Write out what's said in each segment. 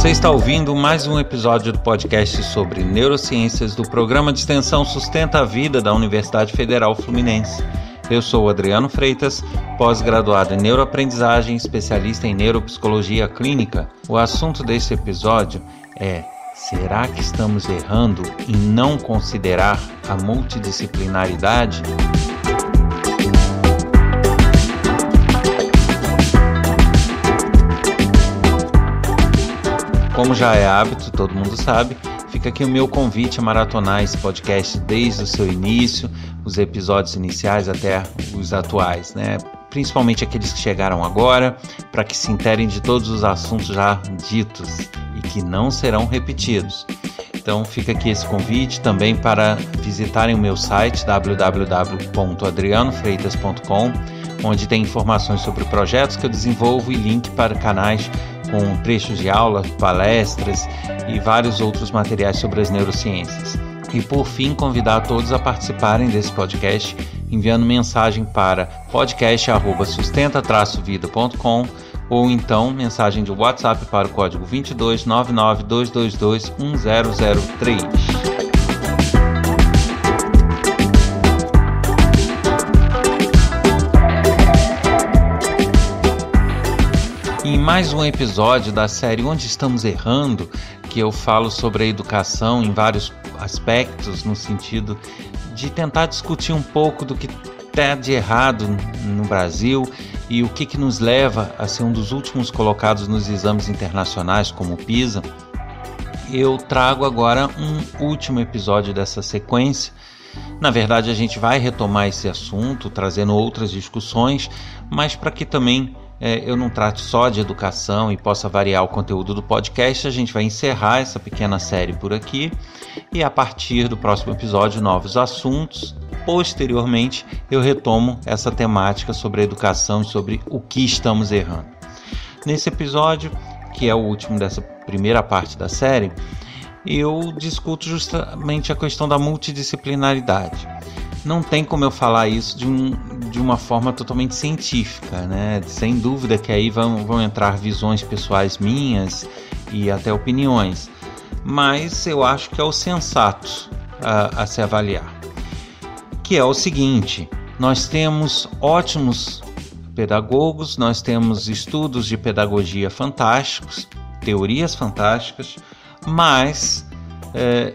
Você está ouvindo mais um episódio do podcast sobre neurociências do programa de extensão Sustenta a Vida da Universidade Federal Fluminense. Eu sou Adriano Freitas, pós-graduado em neuroaprendizagem, especialista em neuropsicologia clínica. O assunto deste episódio é: será que estamos errando em não considerar a multidisciplinaridade? Como já é hábito, todo mundo sabe, fica aqui o meu convite a maratonar esse podcast desde o seu início, os episódios iniciais até os atuais, né? Principalmente aqueles que chegaram agora, para que se interem de todos os assuntos já ditos e que não serão repetidos. Então fica aqui esse convite também para visitarem o meu site www.adrianofreitas.com, onde tem informações sobre projetos que eu desenvolvo e link para canais com trechos de aula, palestras e vários outros materiais sobre as neurociências. E por fim, convidar todos a participarem desse podcast enviando mensagem para podcast@sustenta-vida.com ou então mensagem de WhatsApp para o código 22 99 mais um episódio da série Onde Estamos Errando, que eu falo sobre a educação em vários aspectos, no sentido de tentar discutir um pouco do que está de errado no Brasil e o que, que nos leva a ser um dos últimos colocados nos exames internacionais, como o PISA. Eu trago agora um último episódio dessa sequência. Na verdade, a gente vai retomar esse assunto, trazendo outras discussões, mas para que também é, eu não trato só de educação e possa variar o conteúdo do podcast, a gente vai encerrar essa pequena série por aqui e a partir do próximo episódio, novos assuntos. Posteriormente, eu retomo essa temática sobre a educação e sobre o que estamos errando. Nesse episódio, que é o último dessa primeira parte da série, eu discuto justamente a questão da multidisciplinaridade não tem como eu falar isso de, um, de uma forma totalmente científica, né? Sem dúvida que aí vão, vão entrar visões pessoais minhas e até opiniões, mas eu acho que é o sensato a, a se avaliar. Que é o seguinte: nós temos ótimos pedagogos, nós temos estudos de pedagogia fantásticos, teorias fantásticas, mas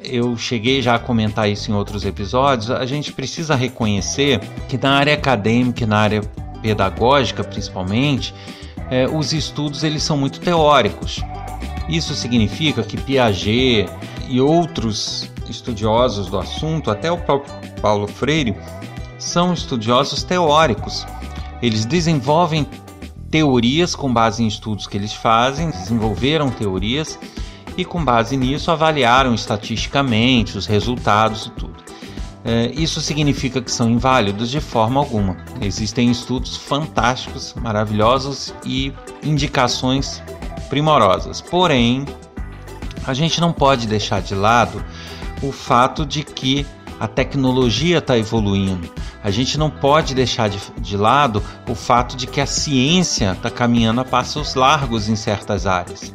eu cheguei já a comentar isso em outros episódios, a gente precisa reconhecer que na área acadêmica na área pedagógica, principalmente, é, os estudos eles são muito teóricos. Isso significa que Piaget e outros estudiosos do assunto, até o próprio Paulo Freire, são estudiosos teóricos. Eles desenvolvem teorias com base em estudos que eles fazem, desenvolveram teorias e, com base nisso, avaliaram estatisticamente os resultados e tudo. É, isso significa que são inválidos de forma alguma. Existem estudos fantásticos, maravilhosos e indicações primorosas. Porém, a gente não pode deixar de lado o fato de que a tecnologia está evoluindo. A gente não pode deixar de, de lado o fato de que a ciência está caminhando a passos largos em certas áreas.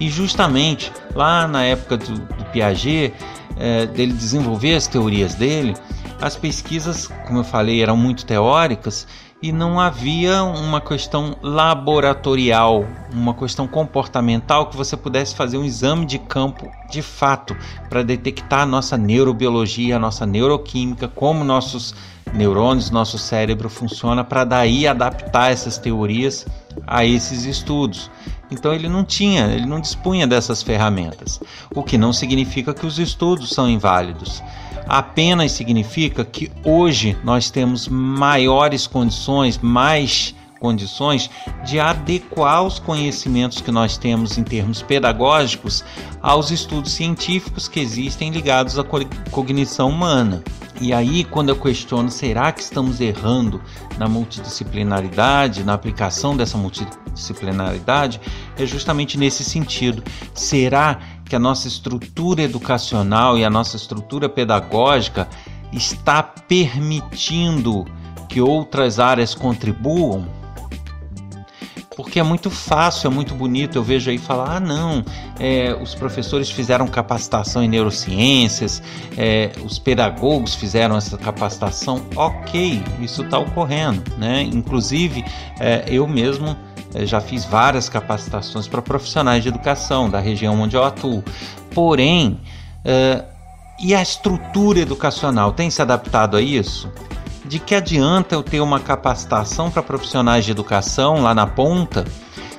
E justamente lá na época do, do Piaget, é, dele desenvolver as teorias dele, as pesquisas, como eu falei, eram muito teóricas e não havia uma questão laboratorial, uma questão comportamental que você pudesse fazer um exame de campo de fato para detectar a nossa neurobiologia, a nossa neuroquímica, como nossos neurônios, nosso cérebro funciona, para daí adaptar essas teorias a esses estudos. Então ele não tinha, ele não dispunha dessas ferramentas, o que não significa que os estudos são inválidos. Apenas significa que hoje nós temos maiores condições, mais condições de adequar os conhecimentos que nós temos em termos pedagógicos aos estudos científicos que existem ligados à cognição humana. E aí, quando eu questiono, será que estamos errando na multidisciplinaridade, na aplicação dessa multidisciplinaridade, é justamente nesse sentido. Será que a nossa estrutura educacional e a nossa estrutura pedagógica está permitindo que outras áreas contribuam? Porque é muito fácil, é muito bonito. Eu vejo aí falar: ah, não, é, os professores fizeram capacitação em neurociências, é, os pedagogos fizeram essa capacitação. Ok, isso está ocorrendo, né? Inclusive, é, eu mesmo é, já fiz várias capacitações para profissionais de educação da região onde eu atuo. Porém, é, e a estrutura educacional tem se adaptado a isso? De que adianta eu ter uma capacitação para profissionais de educação lá na ponta?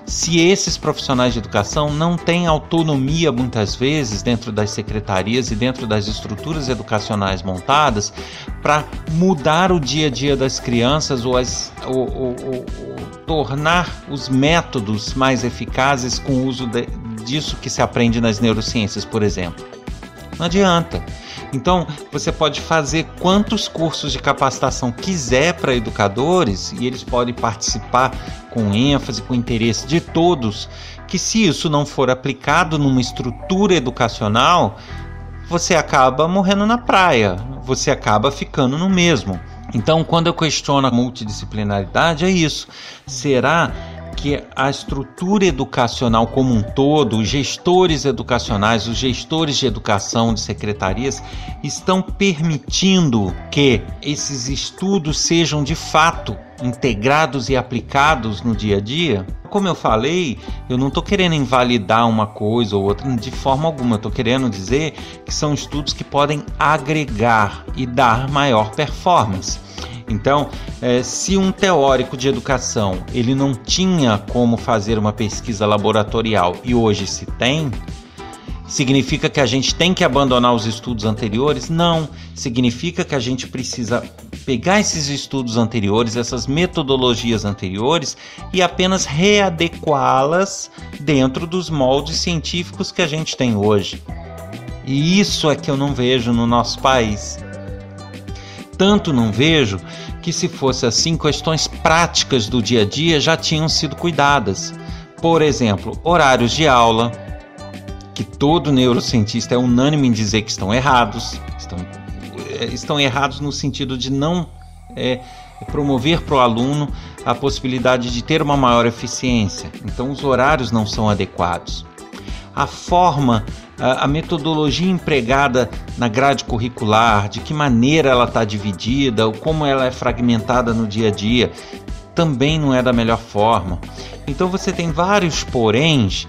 se esses profissionais de educação não têm autonomia muitas vezes dentro das secretarias e dentro das estruturas educacionais montadas para mudar o dia a dia das crianças ou, as, ou, ou, ou, tornar os métodos mais eficazes com o uso de, disso que se aprende nas neurociências, por exemplo. Não adianta. Então, você pode fazer quantos cursos de capacitação quiser para educadores e eles podem participar com ênfase, com interesse de todos, que se isso não for aplicado numa estrutura educacional, você acaba morrendo na praia, você acaba ficando no mesmo. Então, quando eu questiono a multidisciplinaridade, é isso. Será que a estrutura educacional como um todo, os gestores educacionais, os gestores de educação de secretarias estão permitindo que esses estudos sejam de fato integrados e aplicados no dia a dia? Como eu falei, eu não estou querendo invalidar uma coisa ou outra de forma alguma. Estou querendo dizer que são estudos que podem agregar e dar maior performance. Então, é, se um teórico de educação ele não tinha como fazer uma pesquisa laboratorial e hoje se tem, significa que a gente tem que abandonar os estudos anteriores? Não, significa que a gente precisa pegar esses estudos anteriores, essas metodologias anteriores e apenas readequá-las dentro dos moldes científicos que a gente tem hoje. E isso é que eu não vejo no nosso país tanto não vejo que, se fosse assim, questões práticas do dia a dia já tinham sido cuidadas. Por exemplo, horários de aula, que todo neurocientista é unânime em dizer que estão errados, estão, é, estão errados no sentido de não é, promover para o aluno a possibilidade de ter uma maior eficiência. Então, os horários não são adequados. A forma a, metodologia empregada na grade curricular, de que maneira ela está dividida, ou como ela é fragmentada no dia a dia, também não é da melhor forma. Então você tem vários poréns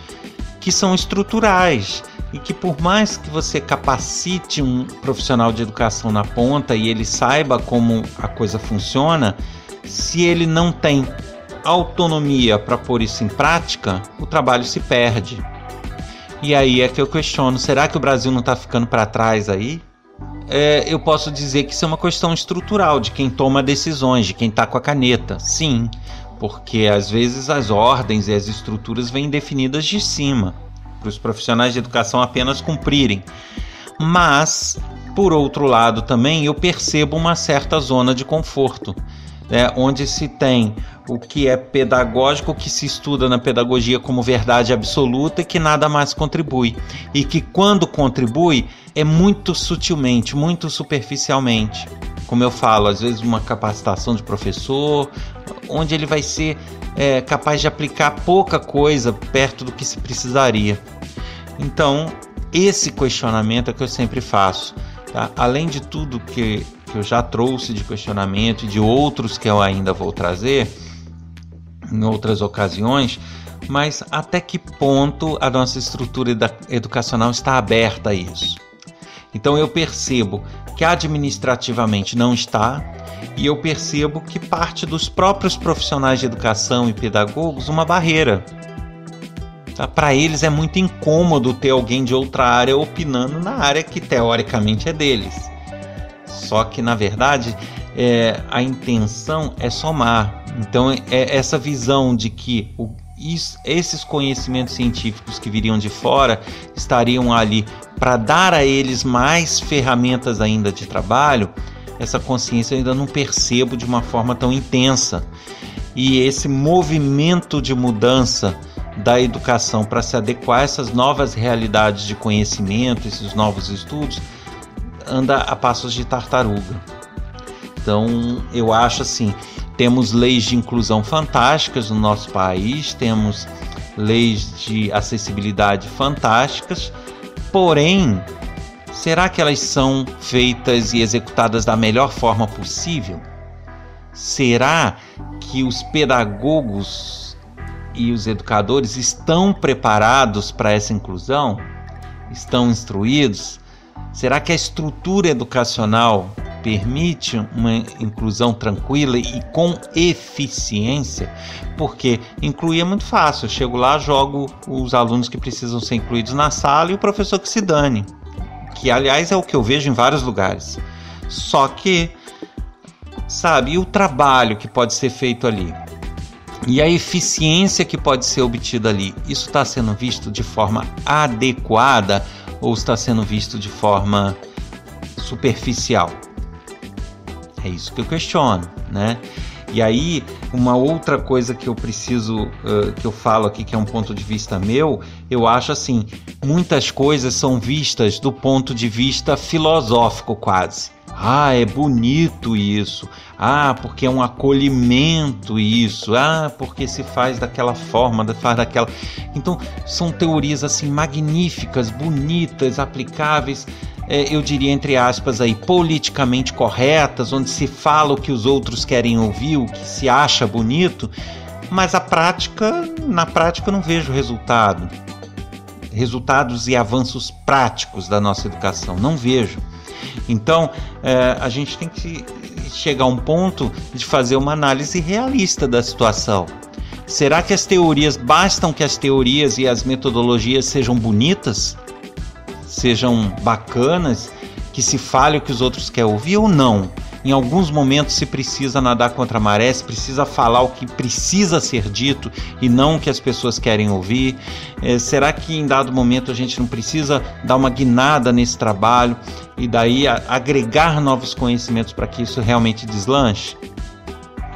que são estruturais e que por mais que você capacite um profissional de educação na ponta e ele saiba como a coisa funciona, se ele não tem autonomia para pôr isso em prática, o trabalho se perde. E aí é que eu questiono: será que o Brasil não está ficando para trás aí? É, eu posso dizer que isso é uma questão estrutural de quem toma decisões, de quem está com a caneta. Sim, porque às vezes as ordens e as estruturas vêm definidas de cima, para os profissionais de educação apenas cumprirem. Mas, por outro lado, também eu percebo uma certa zona de conforto né, onde se tem o que é pedagógico, que se estuda na pedagogia como verdade absoluta e que nada mais contribui. E que quando contribui é muito sutilmente, muito superficialmente. Como eu falo, às vezes uma capacitação de professor, onde ele vai ser é, capaz de aplicar pouca coisa perto do que se precisaria. Então, esse questionamento é que eu sempre faço. Tá? Além de tudo que que eu já trouxe de questionamento e de outros que eu ainda vou trazer em outras ocasiões, mas até que ponto a nossa estrutura educacional está aberta a isso? Então eu percebo que administrativamente não está, e eu percebo que parte dos próprios profissionais de educação e pedagogos uma barreira. Tá? Para eles é muito incômodo ter alguém de outra área opinando na área que teoricamente é deles. Só que na verdade é, a intenção é somar. Então é essa visão de que o, isso, esses conhecimentos científicos que viriam de fora estariam ali para dar a eles mais ferramentas ainda de trabalho, essa consciência eu ainda não percebo de uma forma tão intensa. E esse movimento de mudança da educação para se adequar a essas novas realidades de conhecimento, esses novos estudos, anda a passos de tartaruga. Então, eu acho assim, temos leis de inclusão fantásticas no nosso país, temos leis de acessibilidade fantásticas, porém, será que elas são feitas e executadas da melhor forma possível? Será que os pedagogos e os educadores estão preparados para essa inclusão? Estão instruídos? Será que a estrutura educacional permite uma inclusão tranquila e com eficiência? Porque incluir é muito fácil. Eu chego lá, jogo os alunos que precisam ser incluídos na sala e o professor que se dane. Que, aliás, é o que eu vejo em vários lugares. Só que, sabe, e o trabalho que pode ser feito ali? E a eficiência que pode ser obtida ali, isso está sendo visto de forma adequada ou está sendo visto de forma superficial? É isso que eu questiono, né? E aí, uma outra coisa que eu preciso, uh, que eu falo aqui, que é um ponto de vista meu, eu acho assim: muitas coisas são vistas do ponto de vista filosófico, quase. Ah, é bonito isso. Ah, porque é um acolhimento isso. Ah, porque se faz daquela forma, faz daquela. Então, são teorias assim magníficas, bonitas, aplicáveis é, eu diria entre aspas aí, politicamente corretas, onde se fala o que os outros querem ouvir, o que se acha bonito, mas a prática, na prática não vejo resultado. Resultados e avanços práticos da nossa educação, não vejo. Então, é, a gente tem que chegar a um ponto de fazer uma análise realista da situação. Será que as teorias bastam que as teorias e as metodologias sejam bonitas? sejam bacanas, que se fale o que os outros querem ouvir ou não. Em alguns momentos se precisa nadar contra a maré, se precisa falar o que precisa ser dito e não o que as pessoas querem ouvir. É, será que em dado momento a gente não precisa dar uma guinada nesse trabalho e daí a, agregar novos conhecimentos para que isso realmente deslanche?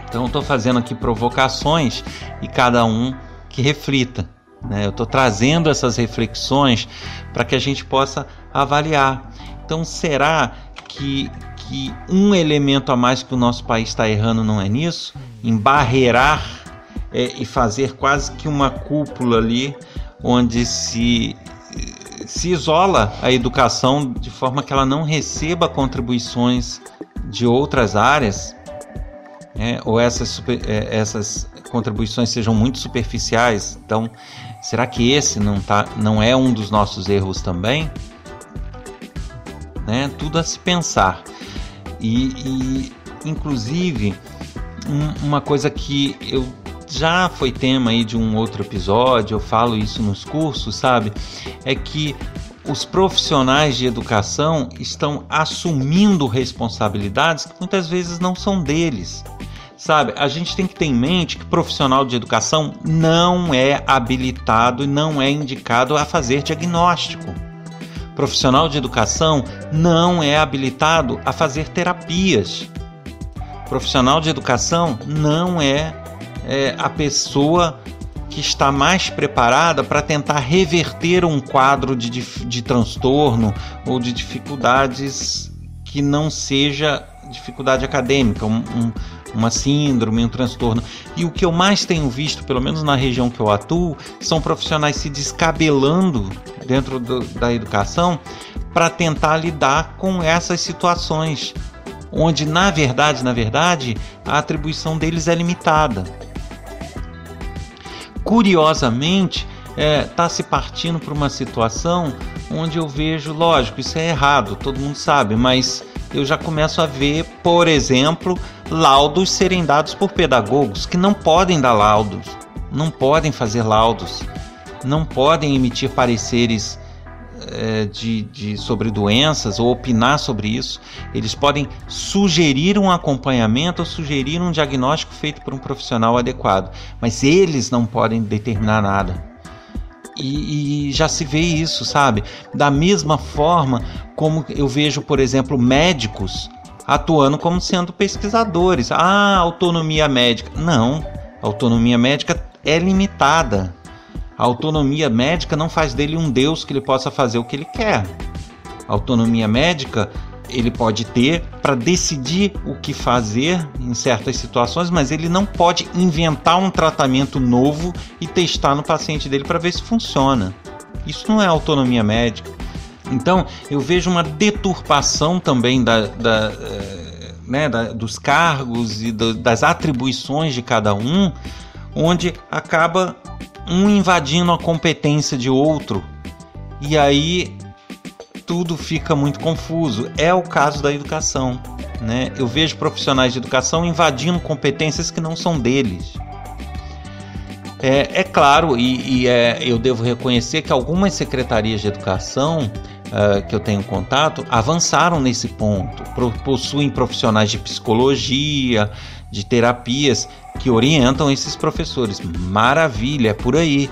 Então estou fazendo aqui provocações e cada um que reflita. Né? Eu estou trazendo essas reflexões para que a gente possa avaliar. Então, será que, que um elemento a mais que o nosso país está errando não é nisso? Em barreirar é, e fazer quase que uma cúpula ali, onde se, se isola a educação de forma que ela não receba contribuições de outras áreas, é, ou essas, super, é, essas contribuições sejam muito superficiais. Então, será que esse não, tá, não é um dos nossos erros também? Né? Tudo a se pensar. E, e inclusive, um, uma coisa que eu já foi tema aí de um outro episódio, eu falo isso nos cursos, sabe? É que os profissionais de educação estão assumindo responsabilidades que muitas vezes não são deles. Sabe, a gente tem que ter em mente que profissional de educação não é habilitado e não é indicado a fazer diagnóstico. Profissional de educação não é habilitado a fazer terapias. Profissional de educação não é, é a pessoa que está mais preparada para tentar reverter um quadro de, de, transtorno ou de dificuldades que não seja dificuldade acadêmica, um, uma síndrome, um transtorno. E o que eu mais tenho visto, pelo menos na região que eu atuo, são profissionais se descabelando dentro do, da educação para tentar lidar com essas situações, onde na verdade, na verdade, a atribuição deles é limitada. Curiosamente, está é, tá se partindo para uma situação onde eu vejo, lógico, isso é errado, todo mundo sabe, mas eu já começo a ver, por exemplo, laudos serem dados por pedagogos que não podem dar laudos, não podem fazer laudos, não podem emitir pareceres é, de, de, sobre doenças ou opinar sobre isso. Eles podem sugerir um acompanhamento ou sugerir um diagnóstico feito por um profissional adequado, mas eles não podem determinar nada. E, e, já se vê isso, sabe? Da mesma forma como eu vejo, por exemplo, médicos atuando como sendo pesquisadores. Ah, autonomia médica. Não, autonomia médica é limitada. A autonomia médica não faz dele um deus que ele possa fazer o que ele quer. A autonomia médica ele pode ter para decidir o que fazer em certas situações, mas ele não pode inventar um tratamento novo e testar no paciente dele para ver se funciona. Isso não é autonomia médica. Então, eu vejo uma deturpação também da, da, eh, né, da dos cargos e do, das atribuições de cada um, onde acaba um invadindo a competência de outro. E aí tudo fica muito confuso. É o caso da educação. Né? Eu vejo profissionais de educação invadindo competências que não são deles. É, é claro, e, e é, eu devo reconhecer que algumas secretarias de educação uh, que eu tenho contato avançaram nesse ponto. Possuem profissionais de psicologia, de terapias que orientam esses professores. Maravilha, é por aí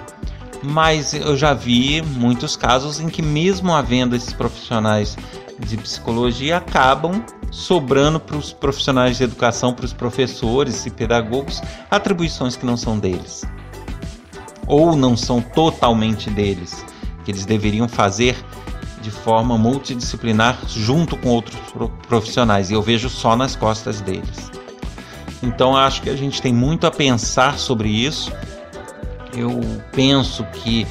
mas eu já vi muitos casos em que, mesmo havendo esses profissionais de psicologia, acabam sobrando para os profissionais de educação, para os professores e pedagogos, atribuições que não são deles, ou não são totalmente deles, que eles deveriam fazer de forma multidisciplinar junto com outros profissionais, e eu vejo só nas costas deles. Então acho que a gente tem muito a pensar sobre isso eu penso que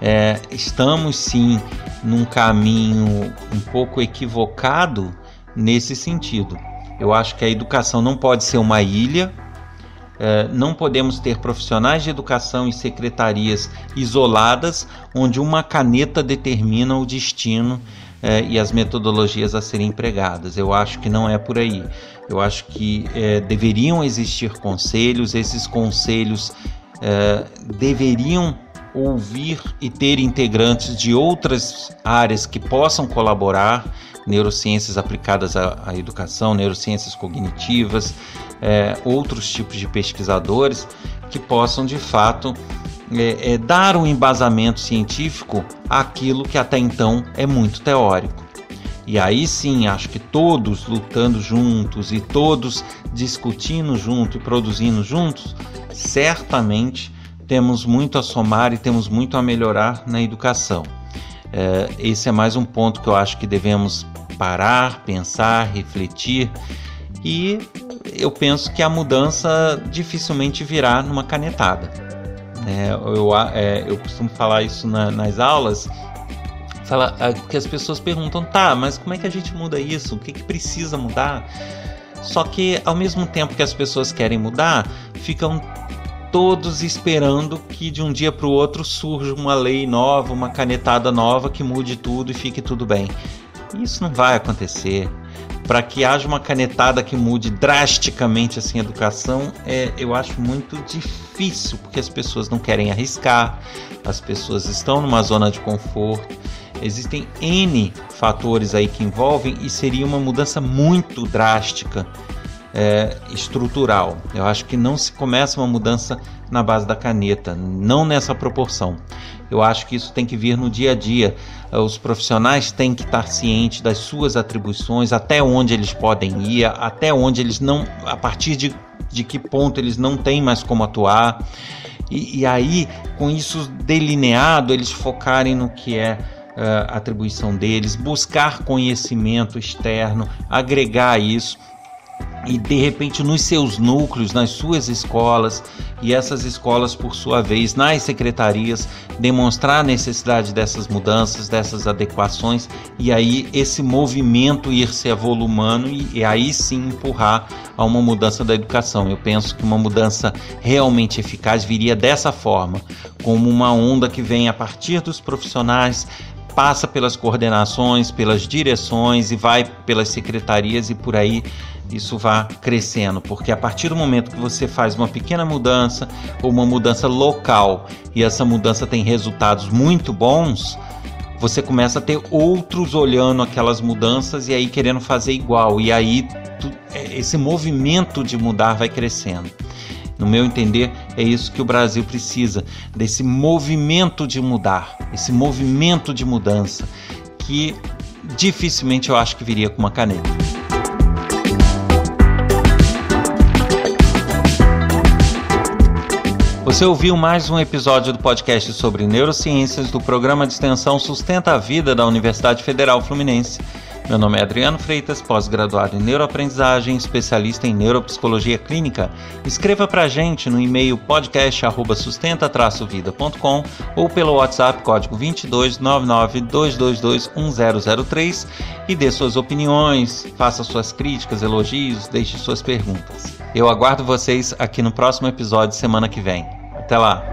é, estamos sim num caminho um pouco equivocado nesse sentido. Eu acho que a educação não pode ser uma ilha, não podemos ter profissionais de educação e secretarias isoladas, onde uma caneta determina o destino é, e as metodologias a serem empregadas. Eu acho que não é por aí. Eu acho que é, deveriam existir conselhos, esses conselhos é, deveriam ouvir e ter integrantes de outras áreas que possam colaborar, neurociências aplicadas à, à educação, neurociências cognitivas, é, outros tipos de pesquisadores que possam de fato é, é, dar um embasamento científico àquilo que até então é muito teórico. E aí sim, acho que todos lutando juntos e todos discutindo junto e produzindo juntos, certamente temos muito a somar e temos muito a melhorar na educação. É, esse é mais um ponto que eu acho que devemos parar, pensar, refletir e eu penso que a mudança dificilmente virá numa canetada. É, eu, é, eu costumo falar isso na, nas aulas fala, que as pessoas perguntam, tá, mas como é que a gente muda isso? O que, que precisa mudar? Só que ao mesmo tempo que as pessoas querem mudar, ficam todos esperando que de um dia para o outro surja uma lei nova, uma canetada nova que mude tudo e fique tudo bem. Isso não vai acontecer. Para que haja uma canetada que mude drasticamente assim a educação, é, eu acho muito difícil, porque as pessoas não querem arriscar, as pessoas estão numa zona de conforto. Existem N fatores aí que envolvem e seria uma mudança muito drástica, é, estrutural. Eu acho que não se começa uma mudança na base da caneta, não nessa proporção. Eu acho que isso tem que vir no dia a dia. Os profissionais têm que estar cientes das suas atribuições, até onde eles podem ir, até onde eles não, a partir de, de que ponto eles não têm mais como atuar. E, e aí, com isso delineado, eles focarem no que é uh, atribuição deles, buscar conhecimento externo, agregar isso e de repente nos seus núcleos, nas suas escolas e essas escolas por sua vez nas secretarias demonstrar a necessidade dessas mudanças, dessas adequações e aí esse movimento ir se avolumando e, e aí sim empurrar a uma mudança da educação. Eu penso que uma mudança realmente eficaz viria dessa forma, como uma onda que vem a partir dos profissionais, passa pelas coordenações, pelas direções e vai pelas secretarias e por aí isso vai crescendo, porque a partir do momento que você faz uma pequena mudança ou uma mudança local e essa mudança tem resultados muito bons, você começa a ter outros olhando aquelas mudanças e aí querendo fazer igual, e aí tu, é, esse movimento de mudar vai crescendo. No meu entender, é isso que o Brasil precisa, desse movimento de mudar, esse movimento de mudança, que dificilmente eu acho que viria com uma caneta. Você ouviu mais um episódio do podcast sobre neurociências do programa de extensão Sustenta a Vida da Universidade Federal Fluminense. Meu nome é Adriano Freitas, pós-graduado em neuroaprendizagem, especialista em neuropsicologia clínica. Escreva pra gente no e-mail podcast@sustenta-vida.com ou pelo WhatsApp código 22992221003 e dê suas opiniões, faça suas críticas, elogios, deixe suas perguntas. Eu aguardo vocês aqui no próximo episódio semana que vem. Até lá.